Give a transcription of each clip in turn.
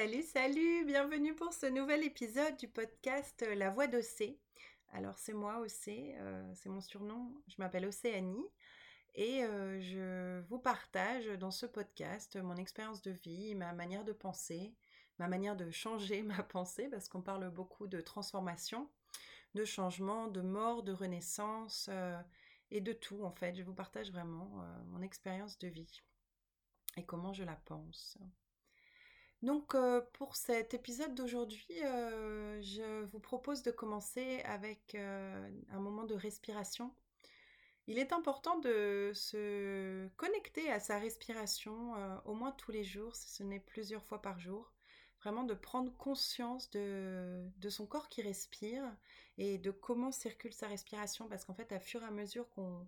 Salut, salut, bienvenue pour ce nouvel épisode du podcast euh, La Voix d'Océ. Alors c'est moi Océ, euh, c'est mon surnom, je m'appelle Océanie et euh, je vous partage dans ce podcast mon expérience de vie, ma manière de penser, ma manière de changer ma pensée parce qu'on parle beaucoup de transformation, de changement, de mort, de renaissance et de tout en fait. Je vous partage vraiment mon expérience de vie et comment je la pense. Donc euh, pour cet épisode d'aujourd'hui, euh, je vous propose de commencer avec euh, un moment de respiration. Il est important de se connecter à sa respiration au moins tous les jours, si ce n'est plusieurs fois par jour. Vraiment de prendre conscience de, de son corps qui respire et de comment circule sa respiration parce qu'en fait, à fur et à mesure qu'on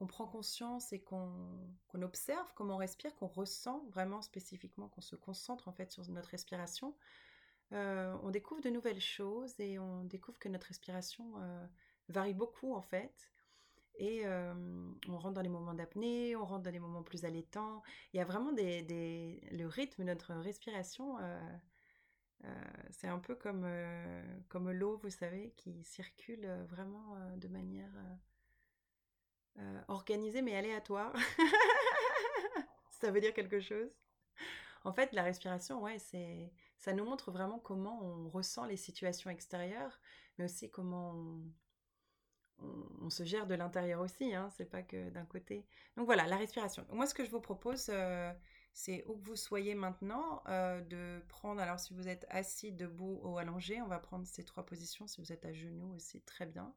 qu'on prend conscience et qu'on observe comment on respire, qu'on ressent vraiment spécifiquement, qu'on se concentre en fait sur notre respiration, euh, on découvre de nouvelles choses et on découvre que notre respiration euh, varie beaucoup en fait. Et euh, on rentre dans les moments d'apnée, on rentre dans les moments plus allaitants. Il y a vraiment des, le rythme de notre respiration. c'est un peu comme, comme l'eau, vous savez, qui circule vraiment de manière euh, organisé mais aléatoire. ça veut dire quelque chose. En fait, la respiration, ouais, c'est, ça nous montre vraiment comment on ressent les situations extérieures, mais aussi comment on, se gère de l'intérieur aussi. Hein, c'est pas que d'un côté. Donc voilà, la respiration. Moi, ce que je vous propose, euh, c'est où que vous soyez maintenant, euh, de prendre. Alors, si vous êtes assis, debout ou allongé, on va prendre ces trois positions. Si vous êtes à genoux aussi, très bien.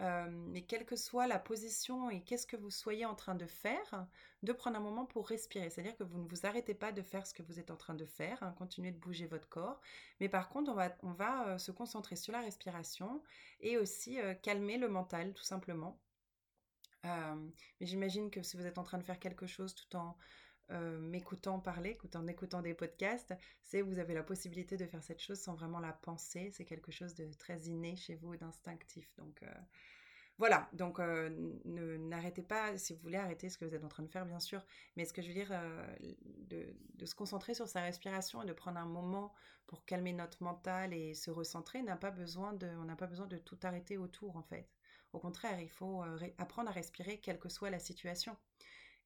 Euh, mais quelle que soit la position et qu'est-ce que vous soyez en train de faire, de prendre un moment pour respirer. C'est-à-dire que vous ne vous arrêtez pas de faire ce que vous êtes en train de faire, hein, continuez de bouger votre corps. Mais par contre, on va, on va euh, se concentrer sur la respiration et aussi euh, calmer le mental, tout simplement. mais j'imagine que si vous êtes en train de faire quelque chose tout en euh, m'écoutant parler, en écoutant des podcasts, c'est vous avez la possibilité de faire cette chose sans vraiment la penser. C'est quelque chose de très inné chez vous d'instinctif. Donc euh, voilà, donc euh, n'arrêtez pas, si vous voulez arrêter ce que vous êtes en train de faire, bien sûr, mais ce que je veux dire, de, de, se concentrer sur sa respiration et de prendre un moment pour calmer notre mental et se recentrer, n'a pas besoin de, on n'a pas besoin de tout arrêter autour, en fait. Au contraire, il faut apprendre à respirer quelle que soit la situation.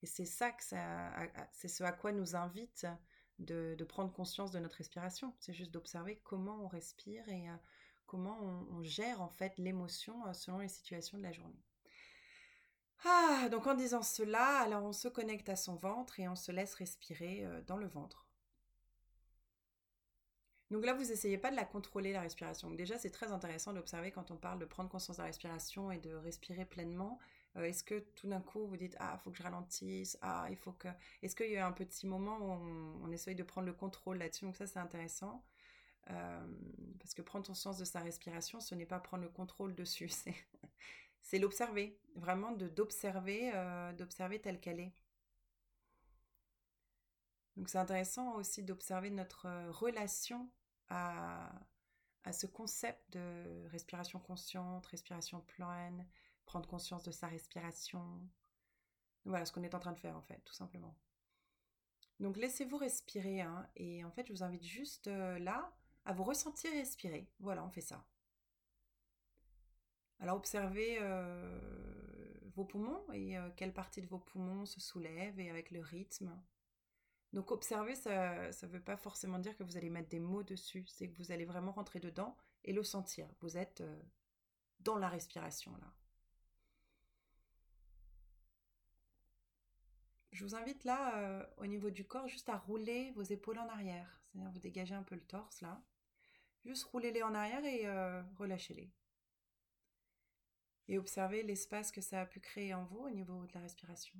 Et c'est ça que ça, c'est ce à quoi nous invite de, prendre conscience de notre respiration. C'est juste d'observer comment on respire et euh, comment on, gère en fait l'émotion euh, selon les situations de la journée. Ah, donc en disant cela, alors on se connecte à son ventre et on se laisse respirer euh, dans le ventre. Donc là, vous essayez pas de la contrôler, la respiration. déjà, c'est très intéressant d'observer quand on parle de prendre conscience de la respiration et de respirer pleinement. Euh, est-ce que tout d'un coup, vous dites, ah, faut que je ralentisse, ah, il faut que... Est-ce qu'il y a un petit moment où on, essaye de prendre le contrôle là-dessus? Donc ça, c'est intéressant. Euh, parce que prendre conscience de sa respiration, ce n'est pas prendre le contrôle dessus, c'est l'observer, vraiment de d'observer, euh, d'observer telle qu'elle est. Donc c'est intéressant aussi d'observer notre relation à, ce concept de respiration consciente, respiration pleine, prendre conscience de sa respiration. Voilà ce qu'on est en train de faire en fait, tout simplement. Donc laissez-vous respirer hein, et en fait je vous invite juste euh, là à vous ressentir respirer. Voilà, on fait ça. Alors observez euh, vos poumons et euh, quelle partie de vos poumons se soulève et avec le rythme. Donc observer, ça ne veut pas forcément dire que vous allez mettre des mots dessus, c'est que vous allez vraiment rentrer dedans et le sentir. Vous êtes dans la respiration là. Je vous invite là, euh, au niveau du corps, juste à rouler vos épaules en arrière. C'est-à-dire vous dégagez un peu le torse là. Juste roulez-les en arrière et euh, relâchez-les. Et observez l'espace que ça a pu créer en vous au niveau de la respiration.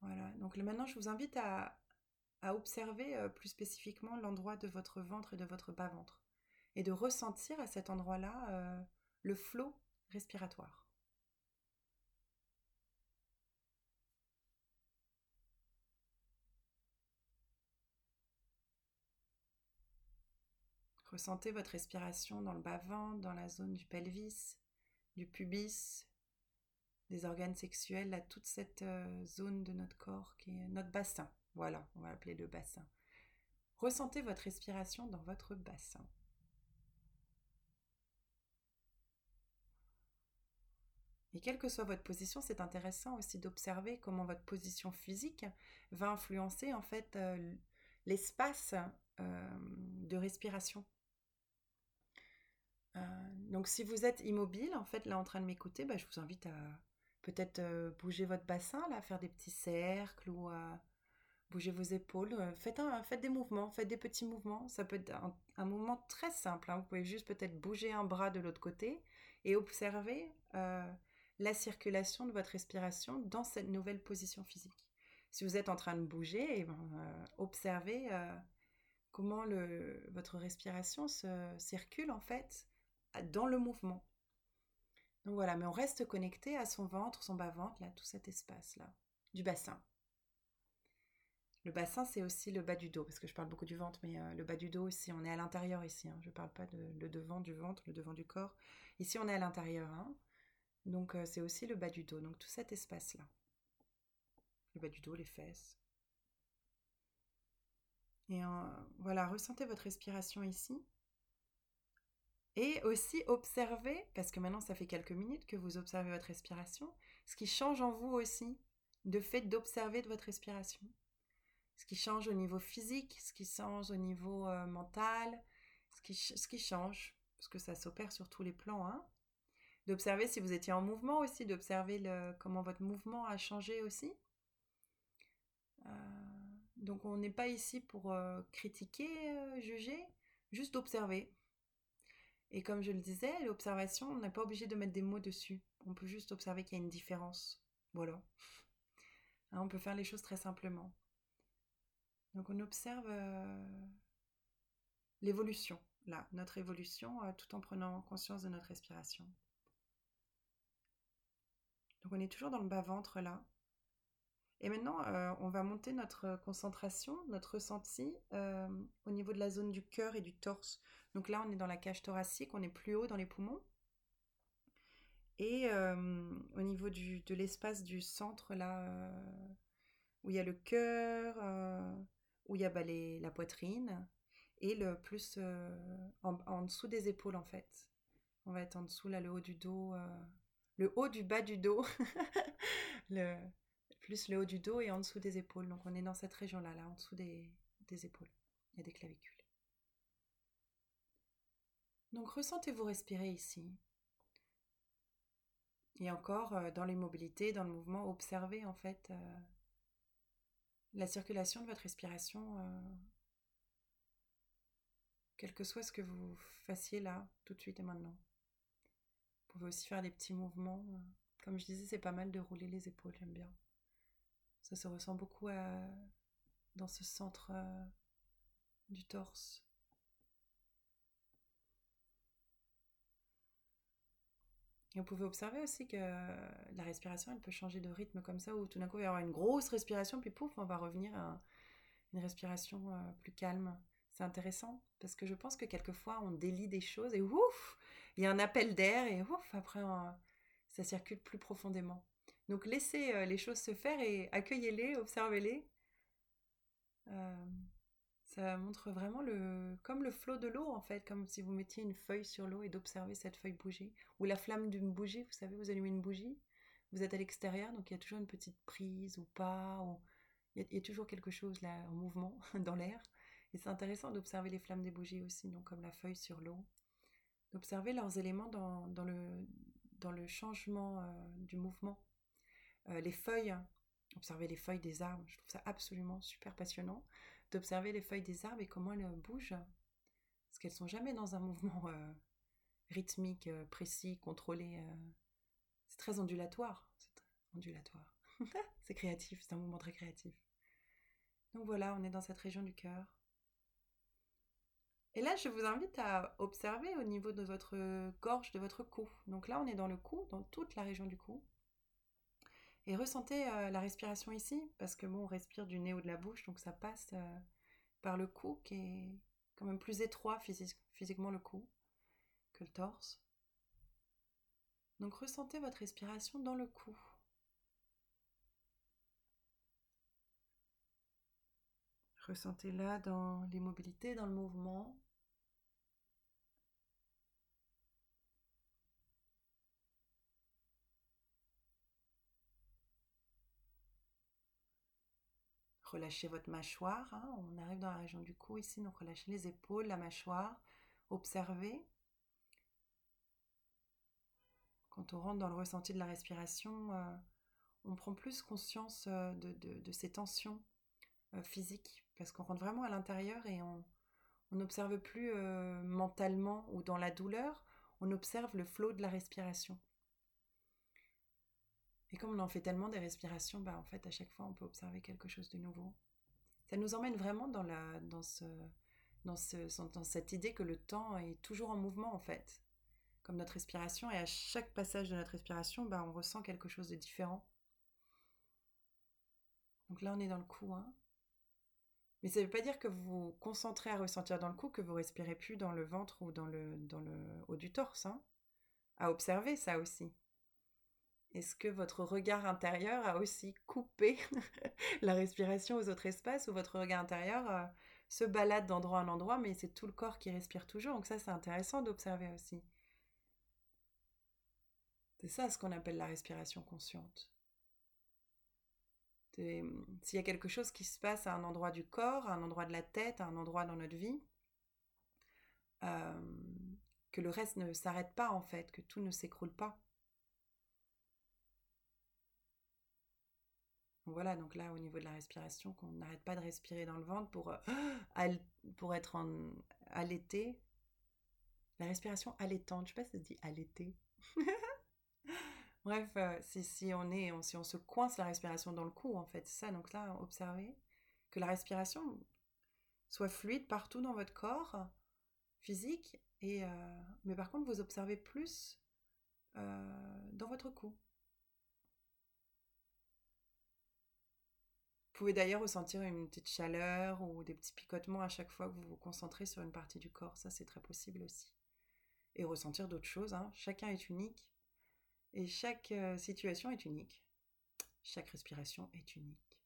Voilà, donc maintenant je vous invite à, observer euh, plus spécifiquement l'endroit de votre ventre et de votre bas-ventre et de ressentir à cet endroit-là euh, le flot respiratoire. Ressentez votre respiration dans le bas-ventre, dans la zone du pelvis, du pubis, des organes sexuels à toute cette euh, zone de notre corps qui est notre bassin. Voilà, on va appeler le bassin. Ressentez votre respiration dans votre bassin. Et quelle que soit votre position, c'est intéressant aussi d'observer comment votre position physique va influencer en fait euh, l'espace euh, de respiration. Euh, donc si vous êtes immobile, en fait, là en train de m'écouter, bah, je vous invite à peut-être bouger votre bassin, là, faire des petits cercles ou bouger vos épaules. Faites, un, des mouvements, faites des petits mouvements. Ça peut être un, mouvement très simple. Hein. Vous pouvez juste peut-être bouger un bras de l'autre côté et observer la circulation de votre respiration dans cette nouvelle position physique. Si vous êtes en train de bouger, eh ben, euh, observez euh, comment votre respiration se circule en fait dans le mouvement. Donc voilà, mais on reste connecté à son ventre, son bas-ventre, là, tout cet espace-là, du bassin. Le bassin, c'est aussi le bas du dos, parce que je parle beaucoup du ventre, mais euh, le bas du dos ici, on est à l'intérieur ici. Hein. je ne parle pas de le devant du ventre, le devant du corps. Ici, on est à l'intérieur. Hein. Donc euh, c'est aussi le bas du dos, donc tout cet espace-là. Le bas du dos, les fesses. Et voilà, ressentez votre respiration ici. Et aussi observez, parce que maintenant ça fait quelques minutes que vous observez votre respiration, ce qui change en vous aussi, de fait d'observer de votre respiration. Ce qui change au niveau physique, ce qui change au niveau euh, mental, ce qui, ce qui change, parce que ça s'opère sur tous les plans. Hein d'observer si vous étiez en mouvement aussi, d'observer comment votre mouvement a changé aussi. Euh, donc on n'est pas ici pour euh, critiquer, euh, juger, juste d'observer. Et comme je le disais, l'observation, on n'est pas obligé de mettre des mots dessus. On peut juste observer qu'il y a une différence. Voilà. Hein, on peut faire les choses très simplement. Donc on observe l'évolution, là, notre évolution, tout en prenant conscience de notre respiration. Donc on est toujours dans le bas-ventre là. Et maintenant, euh, on va monter notre concentration, notre ressenti euh, au niveau de la zone du cœur et du torse. Donc là, on est dans la cage thoracique, on est plus haut dans les poumons. Et euh, au niveau de l'espace du centre, là, où il y a le cœur, où il y a bah, la poitrine, et le plus en, dessous des épaules, en fait. On va être en dessous, là, le haut du dos le haut du bas du dos, plus le haut du dos et en dessous des épaules. Donc on est dans cette région-là, là, en dessous des, épaules et des clavicules. Donc ressentez-vous respirer ici. Et encore, euh, dans l'immobilité, dans le mouvement, observez en fait euh, la circulation de votre respiration, euh, quel que soit ce que vous fassiez là, tout de suite et maintenant. Pouvez aussi faire des petits mouvements. Euh. Comme je disais, c'est pas mal de rouler les épaules, j'aime bien. Ça se ressent beaucoup dans ce centre euh, du torse. Et vous pouvez observer aussi que la respiration, elle peut changer de rythme comme ça, où tout d'un coup, il va y avoir une grosse respiration, puis pouf, on va revenir à une respiration euh, plus calme. C'est intéressant parce que je pense que quelquefois on délie des choses et ouf, il y a un appel d'air et ouf, après ça circule plus profondément. Donc laissez euh, les choses se faire et accueillez-les, observez-les. Euh, ça montre vraiment le comme le flot de l'eau en fait, comme si vous mettiez une feuille sur l'eau et d'observer cette feuille bouger. Ou la flamme d'une bougie, vous savez, vous allumez une bougie, vous êtes à l'extérieur, donc il y a toujours une petite prise ou pas, ou il y a toujours quelque chose là en mouvement dans l'air. Et c'est intéressant d'observer les flammes des bougies aussi, comme la feuille sur l'eau. D'observer leurs éléments dans, le changement euh, du mouvement. Euh, les feuilles, observer les feuilles des arbres, je trouve ça absolument super passionnant. D'observer les feuilles des arbres et comment elles bougent. Parce qu'elles sont jamais dans un mouvement euh, rythmique, précis, contrôlé. c'est très ondulatoire. C'est ondulatoire. c'est créatif, c'est un mouvement très créatif. Donc voilà, on est dans cette région du cœur. Et là, je vous invite à observer au niveau de votre gorge, de votre cou. Donc là, on est dans le cou, dans toute la région du cou. Et ressentez euh, la respiration ici, parce que bon, on respire du nez ou de la bouche, donc ça passe euh, par le cou qui est quand même plus étroit physiquement le cou que le torse. Donc ressentez votre respiration dans le cou. Ressentez-la dans l'immobilité, dans le mouvement? Relâchez votre mâchoire. Hein. On arrive dans la région du cou ici, donc relâchez les épaules, la mâchoire. Observez. Quand on rentre dans le ressenti de la respiration, euh, on prend plus conscience euh, de, ces tensions euh, physiques, parce qu'on rentre vraiment à l'intérieur et on n'observe plus mentalement ou dans la douleur, on observe le flot de la respiration. Et comme on en fait tellement des respirations, bah en fait à chaque fois on peut observer quelque chose de nouveau. Ça nous emmène vraiment dans, cette idée que le temps est toujours en mouvement en fait, comme notre respiration, et à chaque passage de notre respiration, bah, on ressent quelque chose de différent. Donc là on est dans le cou, hein. Mais ça ne veut pas dire que vous vous concentrez à ressentir dans le cou que vous respirez plus dans le ventre ou dans le, haut du torse. Hein. À observer ça aussi. Est-ce que votre regard intérieur a aussi coupé la respiration aux autres espaces ou votre regard intérieur euh, se balade d'endroit en endroit, mais c'est tout le corps qui respire toujours? Donc ça, c'est intéressant d'observer aussi. C'est ça ce qu'on appelle la respiration consciente. S'il y a quelque chose qui se passe à un endroit du corps, à un endroit de la tête, à un endroit dans notre vie, euh, que le reste ne s'arrête pas en fait, que tout ne s'écroule pas. Voilà, donc là, au niveau de la respiration, qu'on n'arrête pas de respirer dans le ventre pour, euh, pour être en allaité. La respiration allaitante, je sais pas si ça se dit allaité. Bref, euh, si, on est, si on se coince la respiration dans le cou, en fait, c'est ça. Donc là, observez que la respiration soit fluide partout dans votre corps physique, euh, mais par contre, vous observez plus dans votre cou. Vous pouvez d'ailleurs ressentir une petite chaleur ou des petits picotements à chaque fois que vous vous concentrez sur une partie du corps. Ça, c'est très possible aussi. Et ressentir d'autres choses. Hein. Chacun est unique. Et chaque euh, situation est unique. Chaque respiration est unique.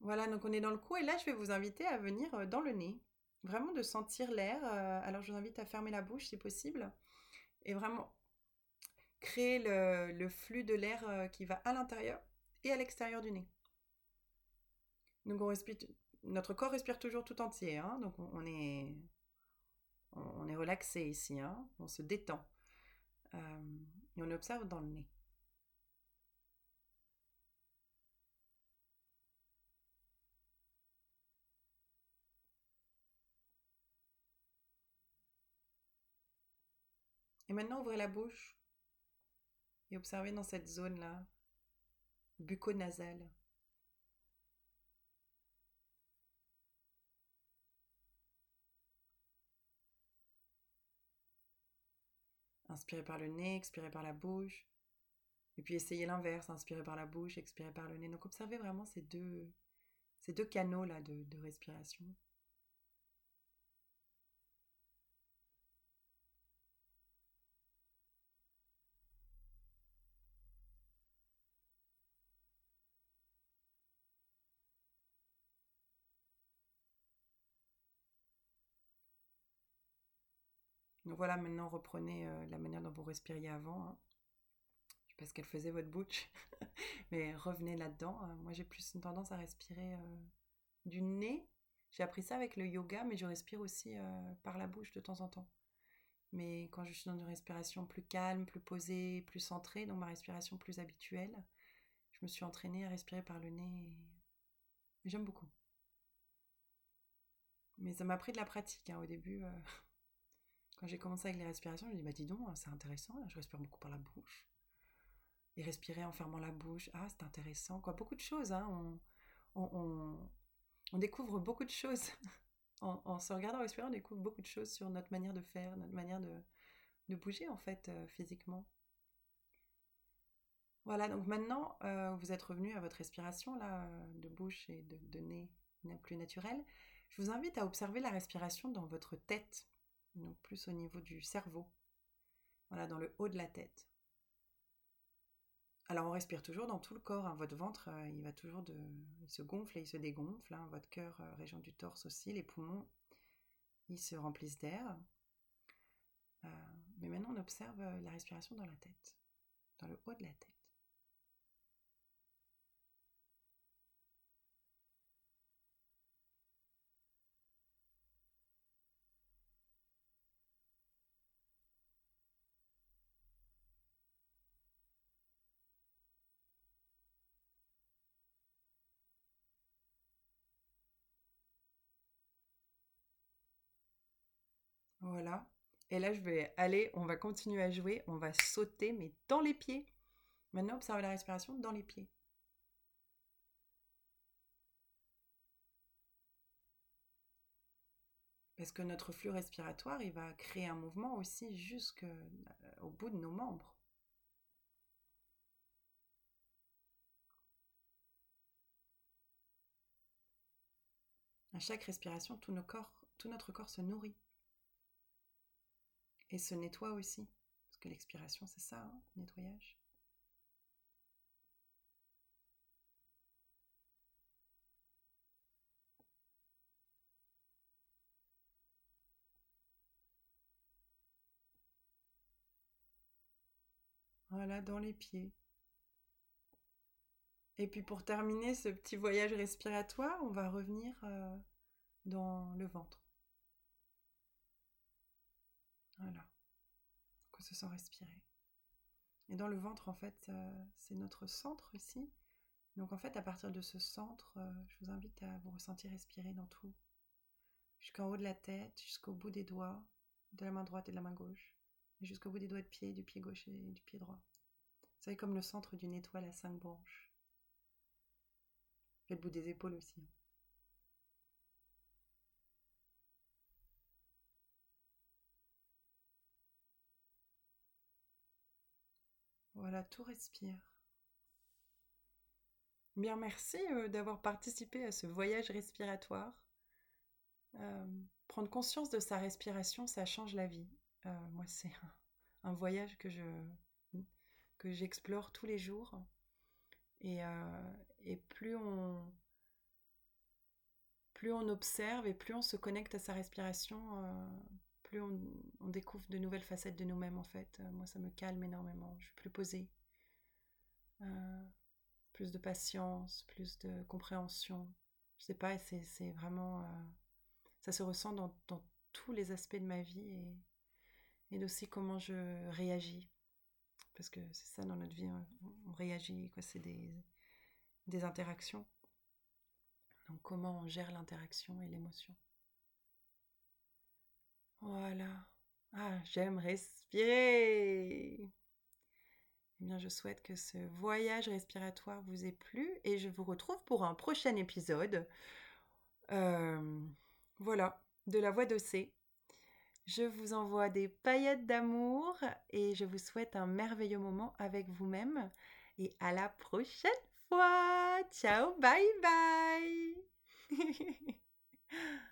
Voilà, donc on est dans le cou. Et là, je vais vous inviter à venir euh, dans le nez. Vraiment de sentir l'air. Euh, alors, je vous invite à fermer la bouche si possible. Et vraiment créer le, flux de l'air qui va à l'intérieur et à l'extérieur du nez. Donc on respire, notre corps respire toujours tout entier, hein. donc on, est, on, est relaxé ici, hein. on se détend. Euh, et on observe dans le nez. Et maintenant, ouvrez la bouche et observez dans cette zone-là bucco-nasal. Inspirez par le nez, expirez par la bouche. Et puis essayez l'inverse, inspirez par la bouche, expirez par le nez. Donc observez vraiment ces deux, canaux-là de respiration. Voilà, maintenant reprenez euh, la manière dont vous respiriez avant. Hein. Je sais pas ce qu'elle faisait votre bouche, mais revenez là-dedans. Hein. Moi j'ai plus une tendance à respirer euh, du nez. J'ai appris ça avec le yoga, mais je respire aussi euh, par la bouche de temps en temps. Mais quand je suis dans une respiration plus calme, plus posée, plus centrée, donc ma respiration plus habituelle, je me suis entraînée à respirer par le nez j'aime beaucoup. Mais ça m'a pris de la pratique hein, au début. Quand j'ai commencé avec les respirations, je me dis, bah dis donc, c'est intéressant, je respire beaucoup par la bouche. Et respirer en fermant la bouche, ah, c'est intéressant. Quoi. Beaucoup de choses, hein. on, on, découvre beaucoup de choses. en, se regardant respirer, on découvre beaucoup de choses sur notre manière de faire, notre manière de, de bouger, en fait, euh, physiquement. Voilà, donc maintenant, euh, vous êtes revenu à votre respiration, là, de bouche et de, de nez plus naturelle. Je vous invite à observer la respiration dans votre tête donc plus au niveau du cerveau, voilà, dans le haut de la tête. Alors on respire toujours dans tout le corps. Hein. Votre ventre, euh, il va toujours de, il se gonfle et il se dégonfle. Hein. Votre cœur, euh, région du torse aussi, les poumons, ils se remplissent d'air. Euh, mais maintenant, on observe la respiration dans la tête, dans le haut de la tête. Voilà. Et là, je vais aller, on va continuer à jouer, on va sauter, mais dans les pieds. Maintenant, observez la respiration dans les pieds. Parce que notre flux respiratoire, il va créer un mouvement aussi jusqu'au euh, bout de nos membres. À chaque respiration, tout, tout notre corps se nourrit et se nettoie aussi. Parce que l'expiration, c'est ça, hein, nettoyage. Voilà, dans les pieds. Et puis pour terminer ce petit voyage respiratoire, on va revenir euh, dans le ventre. Voilà. On se sent respirer. Et dans le ventre, en fait, euh, c'est notre centre ici. Donc en fait, à partir de ce centre, euh, je vous invite à vous ressentir respirer dans tout. Jusqu'en haut de la tête, jusqu'au bout des doigts, de la main droite et de la main gauche. Jusqu'au bout des doigts de pied, du pied gauche et du pied droit. Vous savez, comme le centre d'une étoile à cinq branches. Et le bout des épaules aussi. Voilà, tout respire. Bien, merci euh, d'avoir participé à ce voyage respiratoire. Euh, prendre conscience de sa respiration, ça change la vie. Euh, moi, c'est un, voyage que je que j'explore tous les jours. Et, et, plus on plus on observe et plus on se connecte à sa respiration, plus on, découvre de nouvelles facettes de nous-mêmes en fait. Euh, moi, ça me calme énormément. Je suis plus posée. Euh, plus de patience, plus de compréhension. Je sais pas, c'est vraiment... Euh, ça se ressent dans, tous les aspects de ma vie et, aussi comment je réagis. Parce que c'est ça dans notre vie, on, réagit. C'est des, des interactions. Donc comment on gère l'interaction et l'émotion. Voilà. Ah, j'aime respirer. Eh bien, je souhaite que ce voyage respiratoire vous ait plu et je vous retrouve pour un prochain épisode. Euh, voilà, de la voix d'Ossé. Je vous envoie des paillettes d'amour et je vous souhaite un merveilleux moment avec vous-même. Et à la prochaine fois. Ciao, bye bye.